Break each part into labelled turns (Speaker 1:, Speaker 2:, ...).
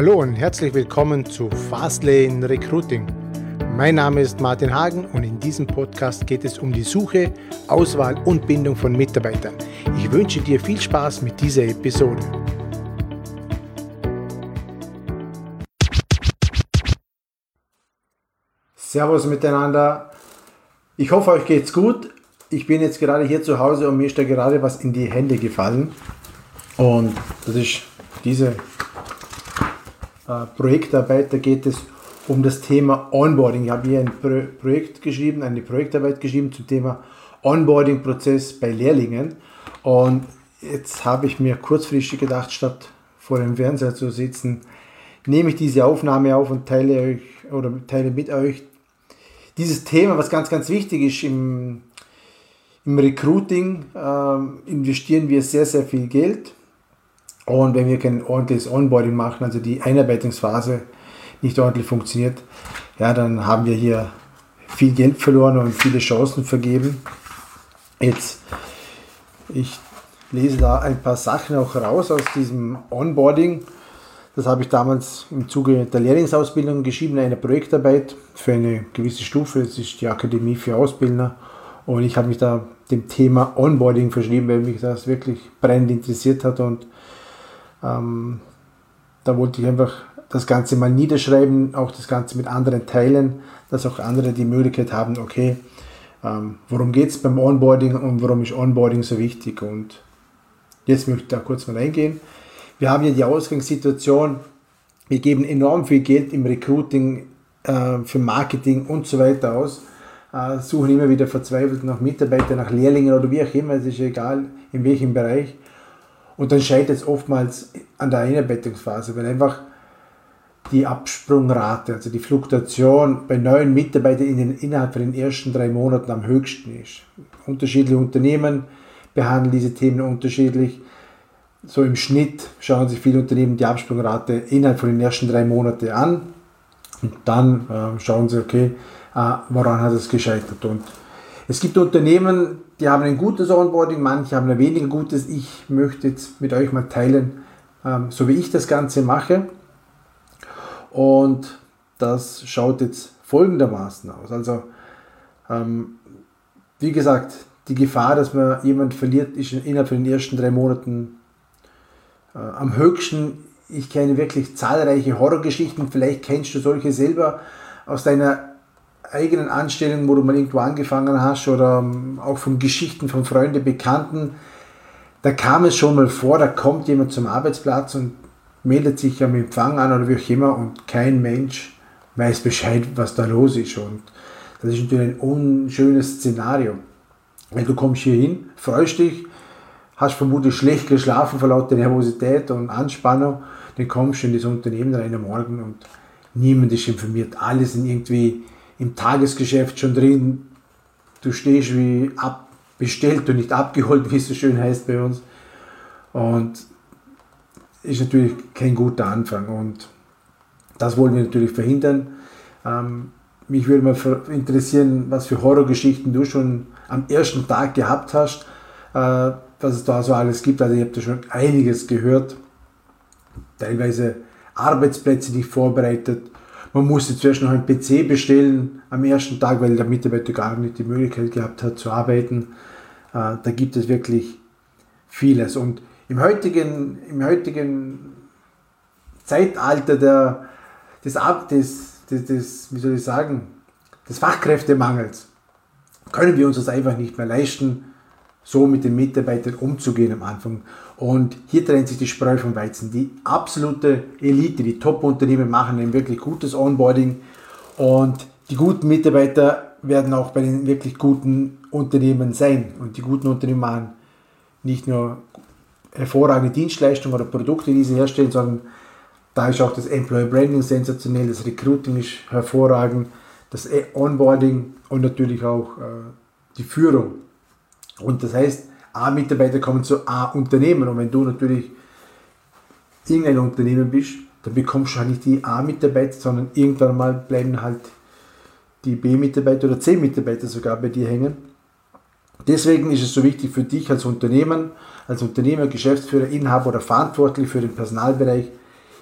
Speaker 1: Hallo und herzlich willkommen zu Fastlane Recruiting. Mein Name ist Martin Hagen und in diesem Podcast geht es um die Suche, Auswahl und Bindung von Mitarbeitern. Ich wünsche dir viel Spaß mit dieser Episode. Servus miteinander. Ich hoffe, euch geht's gut. Ich bin jetzt gerade hier zu Hause und mir ist da gerade was in die Hände gefallen. Und das ist diese Projektarbeit, da geht es um das Thema Onboarding. Ich habe hier ein Pro Projekt geschrieben, eine Projektarbeit geschrieben zum Thema Onboarding-Prozess bei Lehrlingen. Und jetzt habe ich mir kurzfristig gedacht, statt vor dem Fernseher zu sitzen, nehme ich diese Aufnahme auf und teile euch oder teile mit euch dieses Thema, was ganz, ganz wichtig ist im, im Recruiting, äh, investieren wir sehr, sehr viel Geld und wenn wir kein ordentliches Onboarding machen, also die Einarbeitungsphase nicht ordentlich funktioniert, ja, dann haben wir hier viel Geld verloren und viele Chancen vergeben. Jetzt, ich lese da ein paar Sachen auch raus aus diesem Onboarding. Das habe ich damals im Zuge der Lehrlingsausbildung geschrieben, eine Projektarbeit für eine gewisse Stufe. Das ist die Akademie für Ausbildner. Und ich habe mich da dem Thema Onboarding verschrieben, weil mich das wirklich brennend interessiert hat und ähm, da wollte ich einfach das Ganze mal niederschreiben, auch das Ganze mit anderen teilen, dass auch andere die Möglichkeit haben, okay, ähm, worum geht es beim Onboarding und warum ist Onboarding so wichtig. Und jetzt möchte ich da kurz mal eingehen. Wir haben ja die Ausgangssituation, wir geben enorm viel Geld im Recruiting, äh, für Marketing und so weiter aus, äh, suchen immer wieder verzweifelt nach Mitarbeitern, nach Lehrlingen oder wie auch immer, es ist egal in welchem Bereich. Und dann scheitert es oftmals an der Einarbeitungsphase, weil einfach die Absprungrate, also die Fluktuation bei neuen Mitarbeitern in den, innerhalb von den ersten drei Monaten am höchsten ist. Unterschiedliche Unternehmen behandeln diese Themen unterschiedlich. So im Schnitt schauen sich viele Unternehmen die Absprungrate innerhalb von den ersten drei Monaten an und dann äh, schauen sie, okay, äh, woran hat es gescheitert. Und es gibt Unternehmen, die haben ein gutes Onboarding, manche haben ein weniger gutes. Ich möchte jetzt mit euch mal teilen, ähm, so wie ich das Ganze mache. Und das schaut jetzt folgendermaßen aus. Also, ähm, wie gesagt, die Gefahr, dass man jemand verliert, ist innerhalb von den ersten drei Monaten äh, am höchsten. Ich kenne wirklich zahlreiche Horrorgeschichten. Vielleicht kennst du solche selber aus deiner eigenen Anstellungen, wo du mal irgendwo angefangen hast oder ähm, auch von Geschichten von Freunden, Bekannten, da kam es schon mal vor, da kommt jemand zum Arbeitsplatz und meldet sich am Empfang an oder wie auch immer und kein Mensch weiß Bescheid, was da los ist. Und das ist natürlich ein unschönes Szenario. Weil du kommst hier hin, freust dich, hast vermutlich schlecht geschlafen vor lauter Nervosität und Anspannung, dann kommst du in das Unternehmen rein am Morgen und niemand ist informiert. Alle sind irgendwie im Tagesgeschäft schon drin. Du stehst wie abbestellt und nicht abgeholt, wie es so schön heißt bei uns. Und ist natürlich kein guter Anfang. Und das wollen wir natürlich verhindern. Ähm, mich würde mal interessieren, was für Horrorgeschichten du schon am ersten Tag gehabt hast, äh, was es da so alles gibt. Also ich habe da schon einiges gehört. Teilweise Arbeitsplätze, die vorbereitet man musste zuerst noch einen PC bestellen am ersten Tag, weil der Mitarbeiter gar nicht die Möglichkeit gehabt hat zu arbeiten. Äh, da gibt es wirklich vieles. Und im heutigen, im heutigen Zeitalter der, des, des, des, des, wie soll ich sagen, des Fachkräftemangels können wir uns das einfach nicht mehr leisten, so mit den Mitarbeitern umzugehen am Anfang. Und hier trennt sich die Spreu vom Weizen. Die absolute Elite, die Top-Unternehmen machen ein wirklich gutes Onboarding und die guten Mitarbeiter werden auch bei den wirklich guten Unternehmen sein. Und die guten Unternehmen machen nicht nur hervorragende Dienstleistungen oder Produkte, die sie herstellen, sondern da ist auch das Employer Branding sensationell, das Recruiting ist hervorragend, das Onboarding und natürlich auch äh, die Führung. Und das heißt, A-Mitarbeiter kommen zu A-Unternehmen. Und wenn du natürlich irgendein Unternehmen bist, dann bekommst du halt nicht die A-Mitarbeiter, sondern irgendwann mal bleiben halt die B-Mitarbeiter oder C-Mitarbeiter sogar bei dir hängen. Deswegen ist es so wichtig für dich als Unternehmen, als Unternehmer, Geschäftsführer, Inhaber oder verantwortlich für den Personalbereich,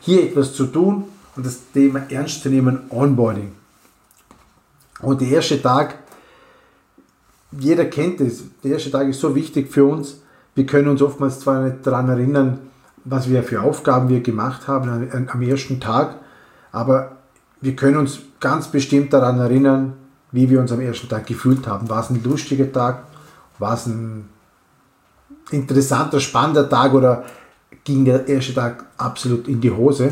Speaker 1: hier etwas zu tun und das Thema ernst zu nehmen, Onboarding. Und der erste Tag, jeder kennt es, der erste Tag ist so wichtig für uns. Wir können uns oftmals zwar nicht daran erinnern, was wir für Aufgaben wir gemacht haben am ersten Tag, aber wir können uns ganz bestimmt daran erinnern, wie wir uns am ersten Tag gefühlt haben. War es ein lustiger Tag? War es ein interessanter, spannender Tag oder ging der erste Tag absolut in die Hose?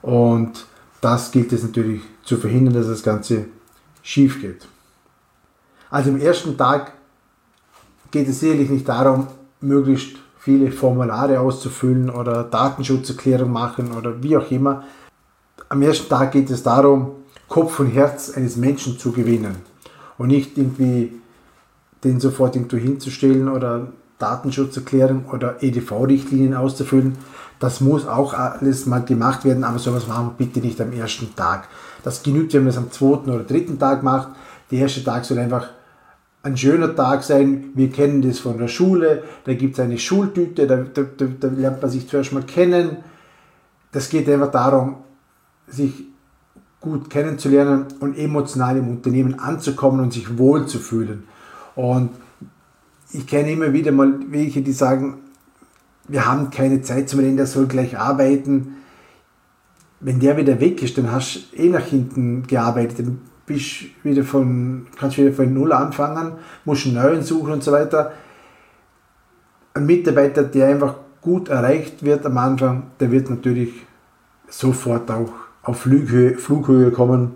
Speaker 1: Und das gilt es natürlich zu verhindern, dass das Ganze schief geht. Also am ersten Tag geht es sicherlich nicht darum, möglichst viele Formulare auszufüllen oder Datenschutzerklärung machen oder wie auch immer. Am ersten Tag geht es darum, Kopf und Herz eines Menschen zu gewinnen und nicht irgendwie den sofort irgendwo hinzustellen oder Datenschutzerklärung oder EDV-Richtlinien auszufüllen. Das muss auch alles mal gemacht werden, aber sowas machen wir bitte nicht am ersten Tag. Das genügt, wenn man es am zweiten oder dritten Tag macht. Der erste Tag soll einfach ein schöner Tag sein. Wir kennen das von der Schule. Da gibt es eine Schultüte, da, da, da, da lernt man sich zuerst mal kennen. Das geht einfach darum, sich gut kennenzulernen und emotional im Unternehmen anzukommen und sich wohl zu fühlen. Und ich kenne immer wieder mal welche, die sagen, wir haben keine Zeit zum Reden, der soll gleich arbeiten. Wenn der wieder weg ist, dann hast du eh nach hinten gearbeitet, dann bist wieder von, kannst wieder von Null anfangen, musst einen neuen suchen und so weiter. Ein Mitarbeiter, der einfach gut erreicht wird am Anfang, der wird natürlich sofort auch auf Flughöhe, Flughöhe kommen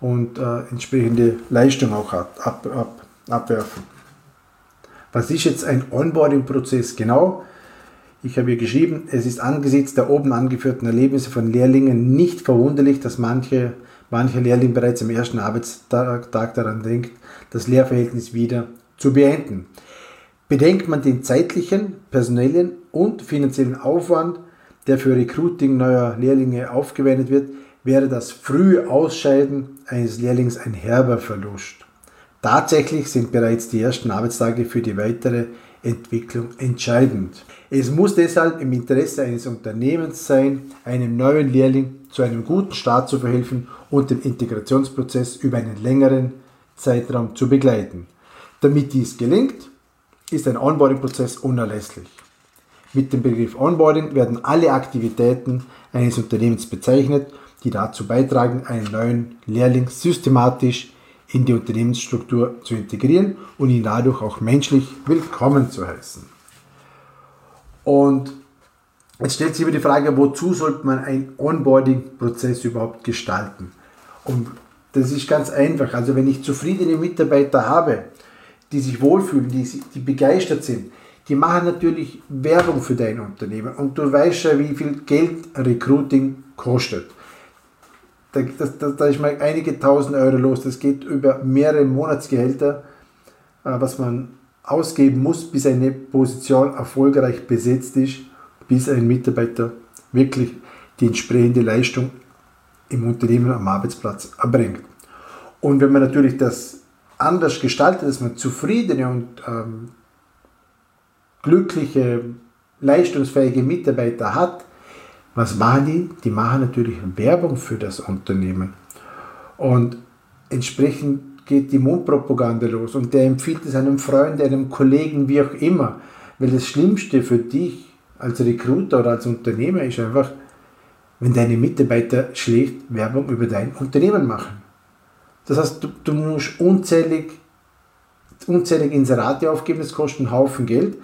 Speaker 1: und äh, entsprechende Leistung auch ab, ab, ab, abwerfen. Was ist jetzt ein Onboarding-Prozess genau? Ich habe hier geschrieben, es ist angesichts der oben angeführten Erlebnisse von Lehrlingen nicht verwunderlich, dass manche, mancher Lehrling bereits am ersten Arbeitstag daran denkt, das Lehrverhältnis wieder zu beenden. Bedenkt man den zeitlichen, personellen und finanziellen Aufwand, der für Recruiting neuer Lehrlinge aufgewendet wird, wäre das frühe Ausscheiden eines Lehrlings ein herber Verlust. Tatsächlich sind bereits die ersten Arbeitstage für die weitere Entwicklung entscheidend. Es muss deshalb im Interesse eines Unternehmens sein, einem neuen Lehrling zu einem guten Start zu verhelfen und den Integrationsprozess über einen längeren Zeitraum zu begleiten. Damit dies gelingt, ist ein Onboarding-Prozess unerlässlich. Mit dem Begriff Onboarding werden alle Aktivitäten eines Unternehmens bezeichnet, die dazu beitragen, einen neuen Lehrling systematisch in die Unternehmensstruktur zu integrieren und ihn dadurch auch menschlich willkommen zu heißen. Und jetzt stellt sich immer die Frage, wozu sollte man einen Onboarding-Prozess überhaupt gestalten? Und das ist ganz einfach. Also wenn ich zufriedene Mitarbeiter habe, die sich wohlfühlen, die, die begeistert sind, die machen natürlich Werbung für dein Unternehmen. Und du weißt ja, wie viel Geld Recruiting kostet. Da, da, da ist mal einige tausend Euro los. Das geht über mehrere Monatsgehälter, äh, was man ausgeben muss, bis eine Position erfolgreich besetzt ist, bis ein Mitarbeiter wirklich die entsprechende Leistung im Unternehmen am Arbeitsplatz erbringt. Und wenn man natürlich das anders gestaltet, dass man zufriedene und ähm, glückliche, leistungsfähige Mitarbeiter hat, was machen die? Die machen natürlich Werbung für das Unternehmen. Und entsprechend geht die Mundpropaganda los und der empfiehlt es einem Freund, einem Kollegen, wie auch immer. Weil das Schlimmste für dich als Recruiter oder als Unternehmer ist einfach, wenn deine Mitarbeiter schlecht Werbung über dein Unternehmen machen. Das heißt, du, du musst unzählig, unzählig Inserate aufgeben, das kostet einen Haufen Geld.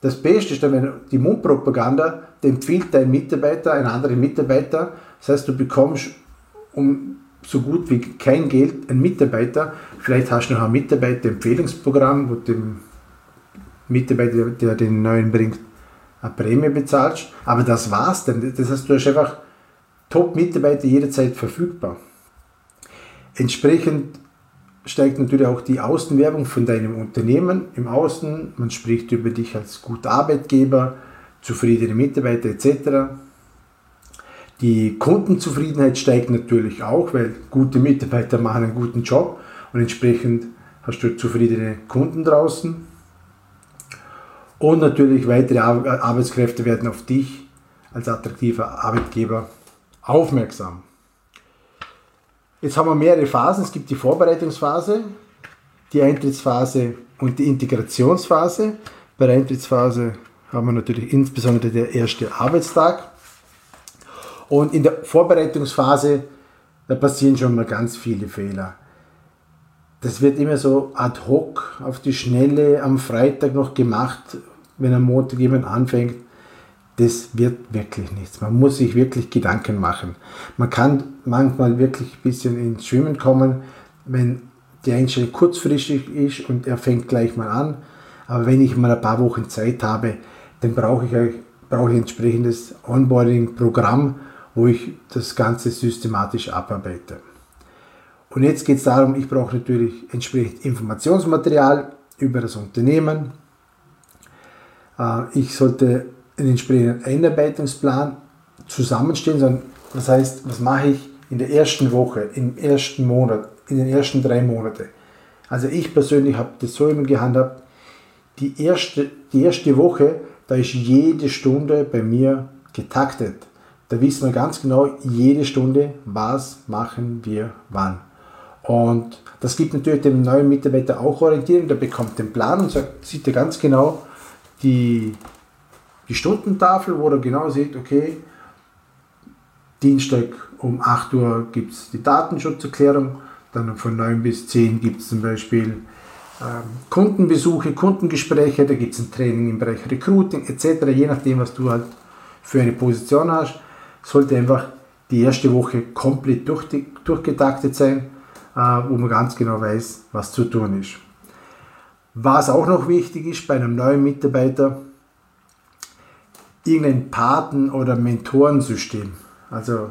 Speaker 1: Das Beste ist dann, wenn die Mundpropaganda empfiehlt dein Mitarbeiter einen anderen Mitarbeiter. Das heißt, du bekommst um so gut wie kein Geld einen Mitarbeiter. Vielleicht hast du noch ein Mitarbeiterempfehlungsprogramm, wo dem Mitarbeiter, der den neuen bringt, eine Prämie bezahlst. Aber das war's dann. Das heißt, du hast einfach Top-Mitarbeiter jederzeit verfügbar. Entsprechend steigt natürlich auch die Außenwerbung von deinem Unternehmen im Außen. Man spricht über dich als guter Arbeitgeber, zufriedene Mitarbeiter etc. Die Kundenzufriedenheit steigt natürlich auch, weil gute Mitarbeiter machen einen guten Job und entsprechend hast du zufriedene Kunden draußen. Und natürlich weitere Arbeitskräfte werden auf dich als attraktiver Arbeitgeber aufmerksam. Jetzt haben wir mehrere Phasen. Es gibt die Vorbereitungsphase, die Eintrittsphase und die Integrationsphase. Bei der Eintrittsphase haben wir natürlich insbesondere der erste Arbeitstag. Und in der Vorbereitungsphase, da passieren schon mal ganz viele Fehler. Das wird immer so ad hoc auf die Schnelle am Freitag noch gemacht, wenn am Montag jemand anfängt. Das wird wirklich nichts. Man muss sich wirklich Gedanken machen. Man kann manchmal wirklich ein bisschen ins Schwimmen kommen, wenn die Einstellung kurzfristig ist und er fängt gleich mal an. Aber wenn ich mal ein paar Wochen Zeit habe, dann brauche ich, brauche ich ein entsprechendes Onboarding-Programm, wo ich das Ganze systematisch abarbeite. Und jetzt geht es darum, ich brauche natürlich entsprechend Informationsmaterial über das Unternehmen. Äh, ich sollte einen entsprechenden Einarbeitungsplan zusammenstellen. Das heißt, was mache ich in der ersten Woche, im ersten Monat, in den ersten drei Monaten. Also ich persönlich habe das so immer gehandhabt, die erste, die erste Woche, da ist jede Stunde bei mir getaktet. Da wissen wir ganz genau, jede Stunde, was machen wir wann. Und das gibt natürlich dem neuen Mitarbeiter auch Orientierung. Der bekommt den Plan und sagt, sieht er ganz genau die, die Stundentafel, wo er genau sieht, okay, Dienstag um 8 Uhr gibt es die Datenschutzerklärung, dann von 9 bis 10 gibt es zum Beispiel ähm, Kundenbesuche, Kundengespräche, da gibt es ein Training im Bereich Recruiting etc. Je nachdem, was du halt für eine Position hast, sollte einfach die erste Woche komplett durch, durchgetaktet sein, äh, wo man ganz genau weiß, was zu tun ist. Was auch noch wichtig ist bei einem neuen Mitarbeiter, irgendein Paten- oder Mentorensystem. Also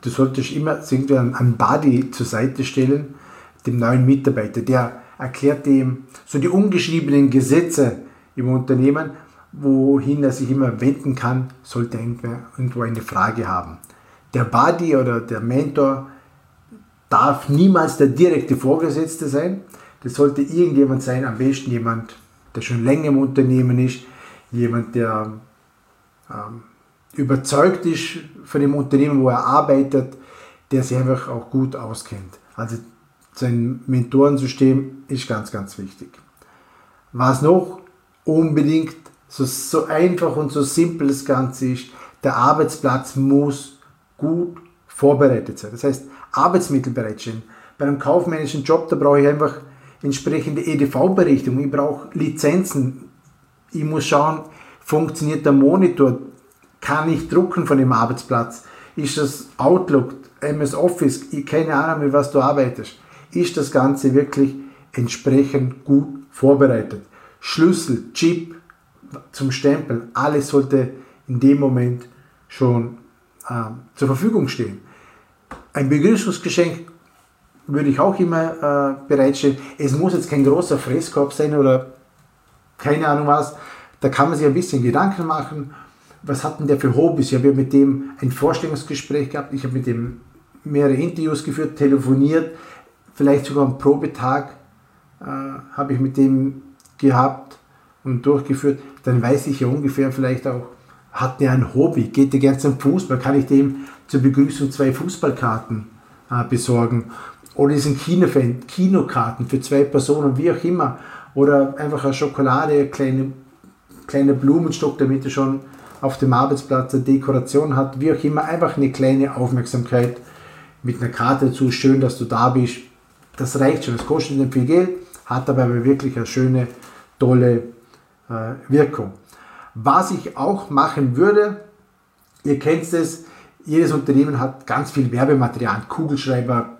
Speaker 1: du solltest immer irgendwie einen Buddy zur Seite stellen, dem neuen Mitarbeiter, der erklärt ihm so die ungeschriebenen Gesetze im Unternehmen, wohin er sich immer wenden kann, sollte er irgendwo eine Frage haben. Der Buddy oder der Mentor darf niemals der direkte Vorgesetzte sein. Das sollte irgendjemand sein, am besten jemand, der schon länger im Unternehmen ist, jemand, der ähm, überzeugt ist von dem Unternehmen, wo er arbeitet, der sich einfach auch gut auskennt. Also sein Mentorensystem ist ganz, ganz wichtig. Was noch unbedingt so, so einfach und so simpel das Ganze ist, der Arbeitsplatz muss gut vorbereitet sein. Das heißt, Arbeitsmittel bereitstellen. Bei einem kaufmännischen Job, da brauche ich einfach entsprechende EDV-Berichtung, ich brauche Lizenzen, ich muss schauen, funktioniert der Monitor, kann ich drucken von dem Arbeitsplatz, ist das Outlook, MS Office, keine Ahnung, mit was du arbeitest ist das Ganze wirklich entsprechend gut vorbereitet. Schlüssel, Chip zum Stempeln, alles sollte in dem Moment schon äh, zur Verfügung stehen. Ein Begrüßungsgeschenk würde ich auch immer äh, bereitstellen. Es muss jetzt kein großer Fresskorb sein oder keine Ahnung was. Da kann man sich ein bisschen Gedanken machen. Was hat denn der für Hobbys? Ich habe ja mit dem ein Vorstellungsgespräch gehabt. Ich habe mit dem mehrere Interviews geführt, telefoniert vielleicht sogar einen Probetag äh, habe ich mit dem gehabt und durchgeführt, dann weiß ich ja ungefähr vielleicht auch, hat der ein Hobby, geht der gern zum Fußball, kann ich dem zur Begrüßung zwei Fußballkarten äh, besorgen. Oder ist ein Kinofan, Kinokarten für zwei Personen, wie auch immer, oder einfach eine Schokolade, ein kleine, kleiner Blumenstock, damit er schon auf dem Arbeitsplatz eine Dekoration hat, wie auch immer, einfach eine kleine Aufmerksamkeit mit einer Karte dazu, schön, dass du da bist, das reicht schon. Es kostet nicht viel Geld, hat aber wirklich eine schöne, tolle Wirkung. Was ich auch machen würde, ihr kennt es, jedes Unternehmen hat ganz viel Werbematerial, Kugelschreiber,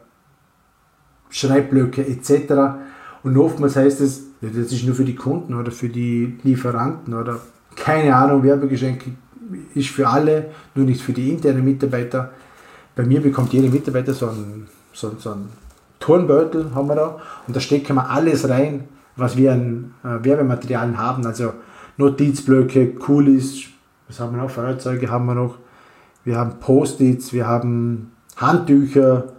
Speaker 1: Schreibblöcke etc. Und oftmals heißt es, das ist nur für die Kunden oder für die Lieferanten oder keine Ahnung, Werbegeschenke ist für alle, nur nicht für die internen Mitarbeiter. Bei mir bekommt jeder Mitarbeiter so einen, so, so einen Turnbeutel haben wir da und da stecken wir alles rein, was wir an äh, Werbematerialien haben. Also Notizblöcke, Coolies, was haben wir noch? Feuerzeuge haben wir noch. Wir haben Post-its, wir haben Handtücher,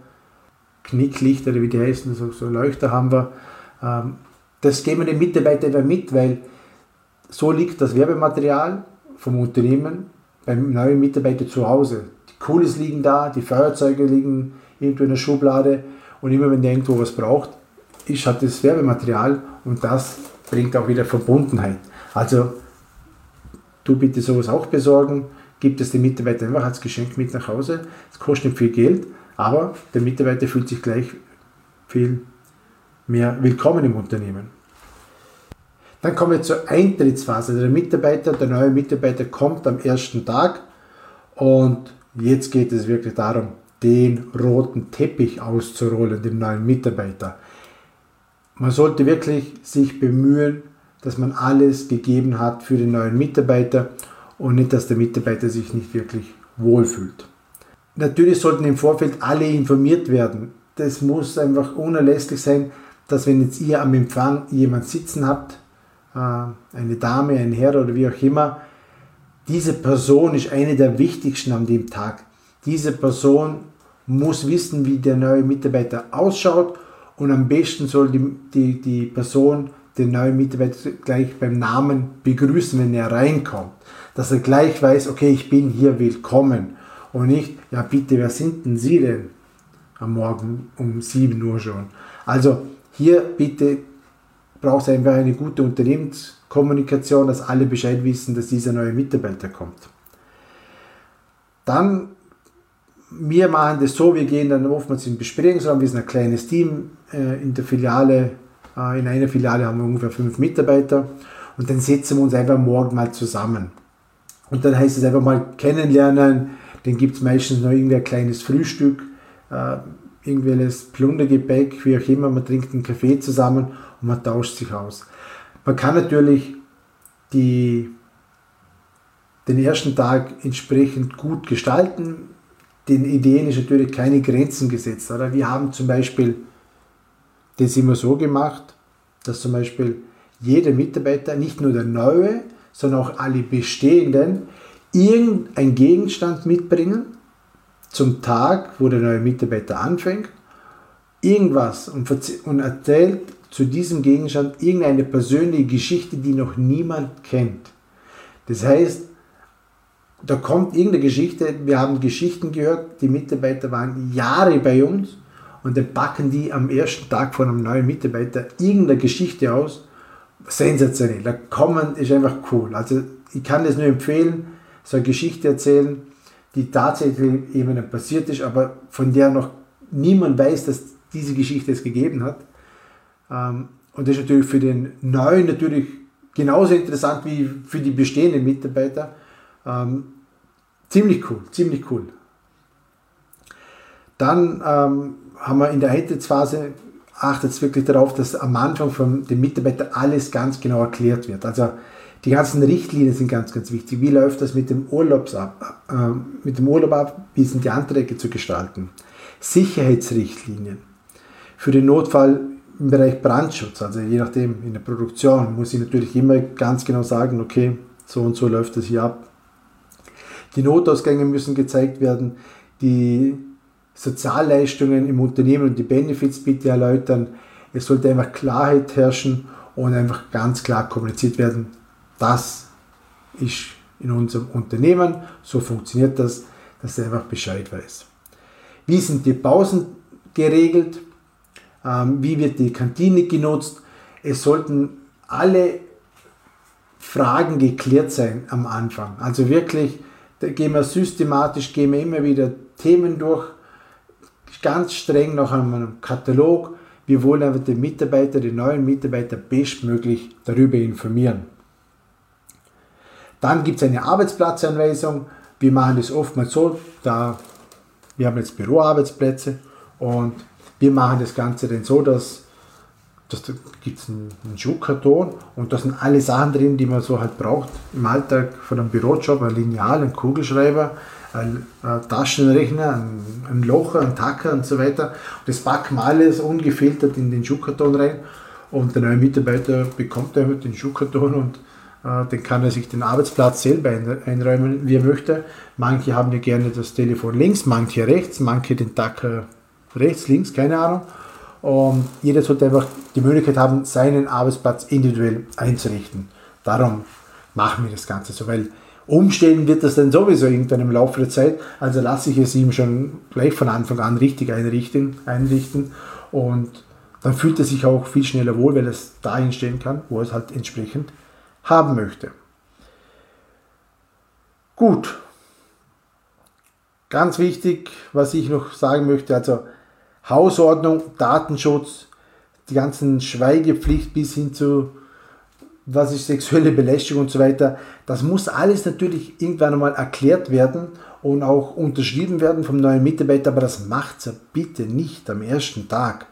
Speaker 1: Knicklichter, wie die heißen, so, so Leuchter haben wir. Ähm, das geben wir den Mitarbeitern mit, weil so liegt das Werbematerial vom Unternehmen beim neuen Mitarbeiter zu Hause. Die Cooles liegen da, die Feuerzeuge liegen irgendwo in der Schublade und immer wenn der irgendwo was braucht, ist halt das Werbematerial und das bringt auch wieder Verbundenheit. Also du bitte sowas auch besorgen, gibt es den Mitarbeiter einfach als Geschenk mit nach Hause. Es kostet nicht viel Geld, aber der Mitarbeiter fühlt sich gleich viel mehr willkommen im Unternehmen. Dann kommen wir zur Eintrittsphase. Der Mitarbeiter, der neue Mitarbeiter kommt am ersten Tag und jetzt geht es wirklich darum, den roten Teppich auszurollen, dem neuen Mitarbeiter. Man sollte wirklich sich bemühen, dass man alles gegeben hat für den neuen Mitarbeiter und nicht, dass der Mitarbeiter sich nicht wirklich wohlfühlt. Natürlich sollten im Vorfeld alle informiert werden. Das muss einfach unerlässlich sein, dass wenn jetzt ihr am Empfang jemand sitzen habt, äh, eine Dame, ein Herr oder wie auch immer, diese Person ist eine der wichtigsten an dem Tag. Diese Person muss wissen, wie der neue Mitarbeiter ausschaut und am besten soll die, die, die Person den neuen Mitarbeiter gleich beim Namen begrüßen, wenn er reinkommt. Dass er gleich weiß, okay, ich bin hier willkommen. Und nicht, ja bitte, wer sind denn Sie denn am Morgen um 7 Uhr schon? Also hier bitte braucht es einfach eine gute Unternehmenskommunikation, dass alle Bescheid wissen, dass dieser neue Mitarbeiter kommt. Dann, wir machen das so, wir gehen dann oftmals in Besprechungsraum, wir sind ein kleines Team in der Filiale, äh, in einer Filiale haben wir ungefähr fünf Mitarbeiter und dann setzen wir uns einfach morgen mal zusammen. Und dann heißt es einfach mal kennenlernen, dann gibt es meistens noch irgendwie ein kleines Frühstück, äh, irgendwelches Plundergebäck, wie auch immer, man trinkt einen Kaffee zusammen und man tauscht sich aus. Man kann natürlich die, den ersten Tag entsprechend gut gestalten. Den Ideen ist natürlich keine Grenzen gesetzt. Oder? Wir haben zum Beispiel das immer so gemacht, dass zum Beispiel jeder Mitarbeiter, nicht nur der neue, sondern auch alle bestehenden, irgendeinen Gegenstand mitbringen zum Tag, wo der neue Mitarbeiter anfängt, irgendwas und, und erzählt zu diesem Gegenstand irgendeine persönliche Geschichte, die noch niemand kennt. Das heißt, da kommt irgendeine Geschichte, wir haben Geschichten gehört, die Mitarbeiter waren Jahre bei uns und dann packen die am ersten Tag von einem neuen Mitarbeiter irgendeine Geschichte aus. Sensationell. Da kommen ist einfach cool. Also ich kann das nur empfehlen, so eine Geschichte erzählen, die tatsächlich eben passiert ist, aber von der noch niemand weiß, dass diese Geschichte es gegeben hat. Ähm, und das ist natürlich für den Neuen natürlich genauso interessant wie für die bestehenden Mitarbeiter. Ähm, ziemlich cool, ziemlich cool. Dann ähm, haben wir in der Eintrittsphase achtet es wirklich darauf, dass am Anfang von dem Mitarbeiter alles ganz genau erklärt wird. Also die ganzen Richtlinien sind ganz, ganz wichtig. Wie läuft das mit dem, Urlaubs ab, äh, mit dem Urlaub ab? Wie sind die Anträge zu gestalten? Sicherheitsrichtlinien. Für den Notfall im Bereich Brandschutz, also je nachdem in der Produktion, muss ich natürlich immer ganz genau sagen, okay, so und so läuft das hier ab. Die Notausgänge müssen gezeigt werden, die Sozialleistungen im Unternehmen und die Benefits bitte erläutern. Es sollte einfach Klarheit herrschen und einfach ganz klar kommuniziert werden, das ist in unserem Unternehmen, so funktioniert das, dass er einfach Bescheid weiß. Wie sind die Pausen geregelt? Ähm, wie wird die Kantine genutzt? Es sollten alle Fragen geklärt sein am Anfang. Also wirklich, da gehen wir systematisch, gehen wir immer wieder Themen durch, ganz streng nach einem Katalog. Wir wollen einfach den Mitarbeiter, den neuen Mitarbeiter bestmöglich darüber informieren. Dann gibt es eine Arbeitsplatzanweisung. Wir machen das oftmals so, da wir haben jetzt Büroarbeitsplätze und wir machen das Ganze dann so, dass, dass da gibt es einen, Schuhkarton und da sind alle Sachen drin, die man so halt braucht im Alltag von einem Bürojob, ein Lineal, ein Kugelschreiber, ein, ein Taschenrechner, ein, Locher, ein Tacker und so weiter. Und das packen wir alles ungefiltert in den Schuhkarton rein und der neue Mitarbeiter bekommt damit den Schuhkarton und äh, dann kann er sich den Arbeitsplatz selber einräumen, wie er möchte. Manche haben ja gerne das Telefon links, manche rechts, manche den Tacker rechts, links, keine Ahnung. Und jeder sollte einfach die Möglichkeit haben, seinen Arbeitsplatz individuell einzurichten. Darum machen wir das Ganze so, weil Umstellen wird das dann sowieso irgendwann im Laufe der Zeit. Also lasse ich es ihm schon gleich von Anfang an richtig einrichten. einrichten. Und dann fühlt er sich auch viel schneller wohl, weil es dahin stellen kann, wo er es halt entsprechend haben möchte. Gut. Ganz wichtig, was ich noch sagen möchte, also Hausordnung, Datenschutz, die ganzen Schweigepflicht bis hin zu was ist sexuelle Belästigung und so weiter, das muss alles natürlich irgendwann einmal erklärt werden und auch unterschrieben werden vom neuen Mitarbeiter, aber das macht er bitte nicht am ersten Tag.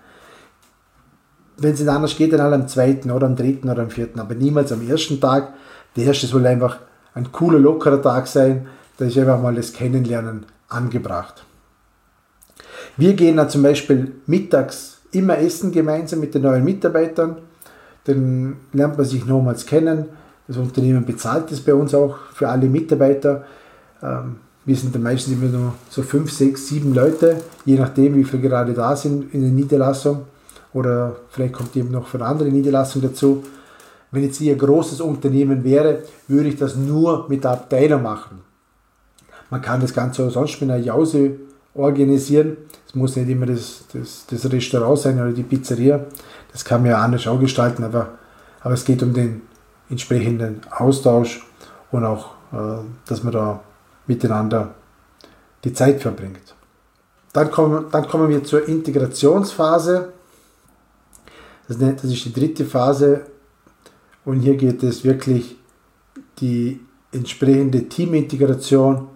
Speaker 1: Wenn es nicht anders geht, dann halt am zweiten oder am dritten oder am vierten, aber niemals am ersten Tag. Der erste soll einfach ein cooler, lockerer Tag sein. Da ist einfach mal das Kennenlernen angebracht. Wir gehen dann zum Beispiel mittags immer essen gemeinsam mit den neuen Mitarbeitern. Dann lernt man sich nochmals kennen. Das Unternehmen bezahlt es bei uns auch für alle Mitarbeiter. Ähm, wir sind dann meistens immer nur so fünf, sechs, sieben Leute, je nachdem, wie viele gerade da sind in der Niederlassung. Oder vielleicht kommt eben noch von anderen Niederlassung dazu. Wenn jetzt hier ein großes Unternehmen wäre, würde ich das nur mit der Abteilung machen. Man kann das Ganze auch sonst mit einer Jause organisieren. Es muss nicht immer das, das, das Restaurant sein oder die Pizzeria. Das kann man ja anders auch gestalten, aber, aber es geht um den entsprechenden Austausch und auch, äh, dass man da miteinander die Zeit verbringt. Dann kommen, dann kommen wir zur Integrationsphase. Das, ist die dritte Phase und hier geht es wirklich die entsprechende Teamintegration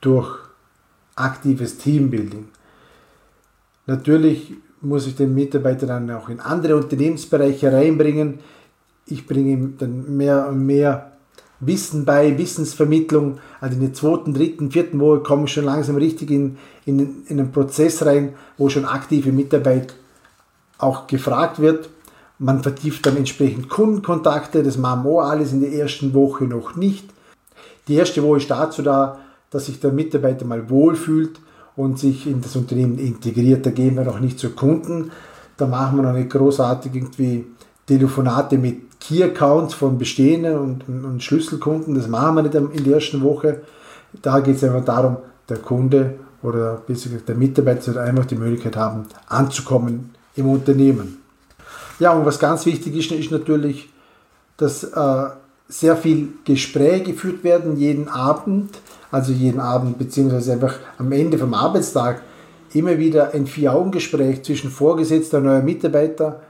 Speaker 1: durch aktives Teambuilding. Natürlich muss ich den Mitarbeiter dann auch in andere Unternehmensbereiche reinbringen. Ich bringe ihm dann mehr und mehr Wissen bei, Wissensvermittlung. Also in der zweiten, dritten, vierten Woche komme ich schon langsam richtig in, in, in einen Prozess rein, wo schon aktive Mitarbeit auch gefragt wird. Man vertieft dann entsprechend Kundenkontakte, das machen wir alles in der ersten Woche noch nicht. Die erste Woche ist dazu da, dass sich der Mitarbeiter mal wohlfühlt und sich in das Unternehmen integriert. Da gehen wir noch nicht zu Kunden. Da machen wir noch nicht großartig irgendwie Telefonate mit Key-Accounts von bestehenden und, und, und, Schlüsselkunden. Das machen wir nicht in der ersten Woche. Da geht es einfach darum, der Kunde oder der Mitarbeiter soll einfach die Möglichkeit haben, anzukommen im Unternehmen. Ja, und was ganz wichtig ist, ist natürlich, dass äh, sehr viel Gespräche geführt werden jeden Abend also jeden Abend, beziehungsweise einfach am Ende vom Arbeitstag, immer wieder ein Vier-Augen-Gespräch zwischen Vorgesetzter und neuer Mitarbeiter.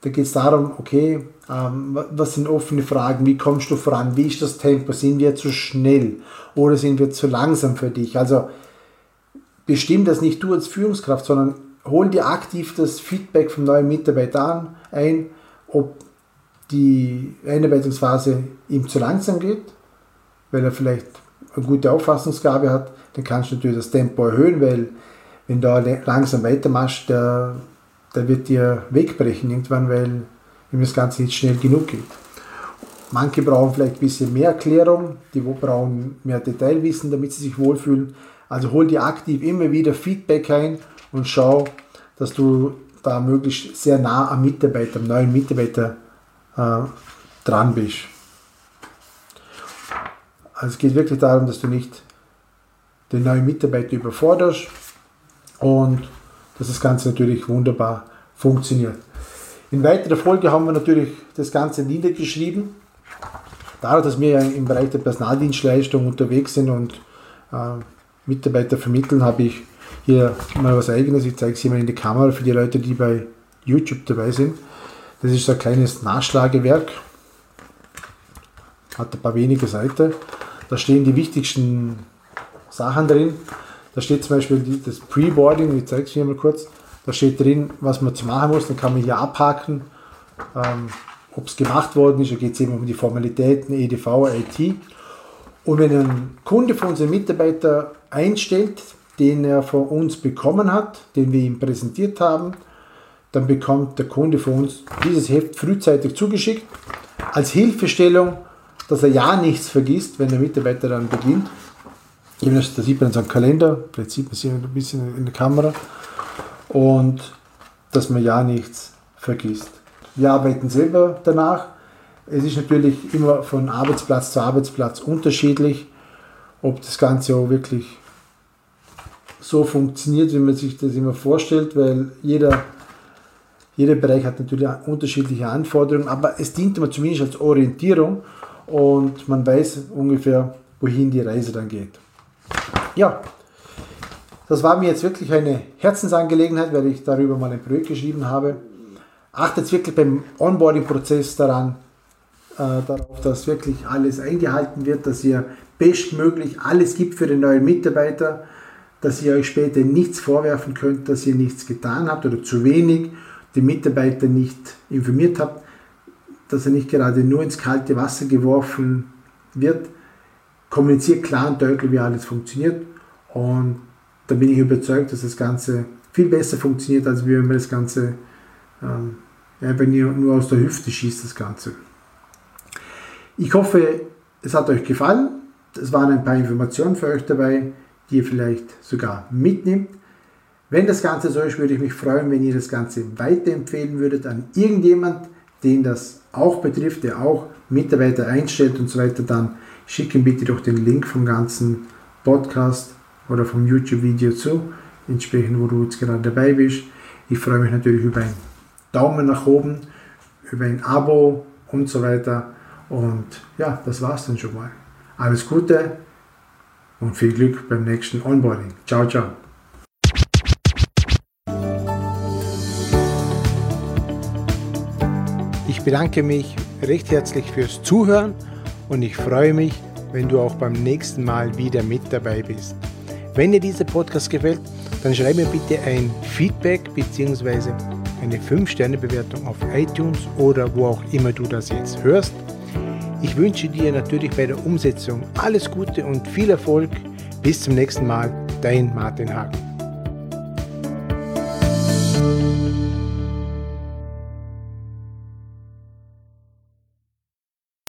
Speaker 1: Da geht es darum, okay, ähm, was sind offene Fragen, wie kommst du voran, wie ist das Tempo, sind wir zu schnell oder sind wir zu langsam für dich? Also bestimm das nicht du als Führungskraft, sondern hol dir aktiv das Feedback vom neuen Mitarbeiter an, ein, ob die Einarbeitungsphase ihm zu langsam geht, weil er vielleicht eine gute Auffassungsgabe hat, dann kannst du natürlich das Tempo erhöhen, weil wenn du langsam weitermachst, der, der wird dir wegbrechen irgendwann, weil ihm das Ganze nicht schnell genug geht. Manche brauchen vielleicht ein bisschen mehr Erklärung, die brauchen mehr Detailwissen, damit sie sich wohlfühlen. Also hol dir aktiv immer wieder Feedback ein und schau, dass du da möglichst sehr nah am Mitarbeiter, am neuen Mitarbeiter äh, dran bist. Also es geht wirklich darum, dass du nicht den neuen Mitarbeiter überforderst und dass das Ganze natürlich wunderbar funktioniert. In weiterer Folge haben wir natürlich das Ganze niedergeschrieben. Dadurch, dass wir im Bereich der Personaldienstleistung unterwegs sind und äh, Mitarbeiter vermitteln, habe ich hier mal was eigenes. Ich zeige es hier mal in die Kamera für die Leute, die bei YouTube dabei sind. Das ist so ein kleines Nachschlagewerk. Hat ein paar wenige Seiten. Da stehen die wichtigsten Sachen drin. Da steht zum Beispiel das Pre-Boarding, ich zeige es hier mal kurz. Da steht drin, was man zu machen muss. Dann kann man hier abhaken, ähm, ob es gemacht worden ist. Da geht es eben um die Formalitäten, EDV, IT. Und wenn ein Kunde von unserem Mitarbeiter einstellt, den er von uns bekommen hat, den wir ihm präsentiert haben, dann bekommt der Kunde von uns dieses Heft frühzeitig zugeschickt als Hilfestellung dass er ja nichts vergisst, wenn der Mitarbeiter dann beginnt. Da sieht man so einem Kalender, vielleicht sieht man es ein bisschen in der Kamera. Und dass man ja nichts vergisst. Wir arbeiten selber danach. Es ist natürlich immer von Arbeitsplatz zu Arbeitsplatz unterschiedlich, ob das Ganze auch wirklich so funktioniert, wie man sich das immer vorstellt, weil jeder, jeder Bereich hat natürlich unterschiedliche Anforderungen, aber es dient immer zumindest als Orientierung und man weiß ungefähr, wohin die Reise dann geht. Ja, das war mir jetzt wirklich eine Herzensangelegenheit, weil ich darüber mal ein Projekt geschrieben habe. Achtet wirklich beim Onboarding-Prozess daran, äh, darauf, dass wirklich alles eingehalten wird, dass ihr bestmöglich alles gibt für den neuen Mitarbeiter, dass ihr euch später nichts vorwerfen könnt, dass ihr nichts getan habt oder zu wenig, die Mitarbeiter nicht informiert habt, dass er nicht gerade nur ins kalte Wasser geworfen wird. Kommuniziert klar und deutlich, wie alles funktioniert und da bin ich überzeugt, dass das Ganze viel besser funktioniert, als wenn man das Ganze ähm, ihr nur aus der Hüfte schießt, das Ganze. Ich hoffe, es hat euch gefallen. Es waren ein paar Informationen für euch dabei, die ihr vielleicht sogar mitnimmt. Wenn das Ganze so ist, würde ich mich freuen, wenn ihr das Ganze weiterempfehlen würdet an irgendjemand, den das auch betrifft, der auch Mitarbeiter einstellt und so weiter. Dann schicken bitte doch den Link vom ganzen Podcast oder vom YouTube-Video zu, entsprechend wo du jetzt gerade dabei bist. Ich freue mich natürlich über einen Daumen nach oben, über ein Abo und so weiter. Und ja, das war's dann schon mal. Alles Gute und viel Glück beim nächsten Onboarding. Ciao, ciao. Ich bedanke mich recht herzlich fürs Zuhören und ich freue mich, wenn du auch beim nächsten Mal wieder mit dabei bist. Wenn dir dieser Podcast gefällt, dann schreib mir bitte ein Feedback bzw. eine 5-Sterne-Bewertung auf iTunes oder wo auch immer du das jetzt hörst. Ich wünsche dir natürlich bei der Umsetzung alles Gute und viel Erfolg. Bis zum nächsten Mal, dein Martin Hagen.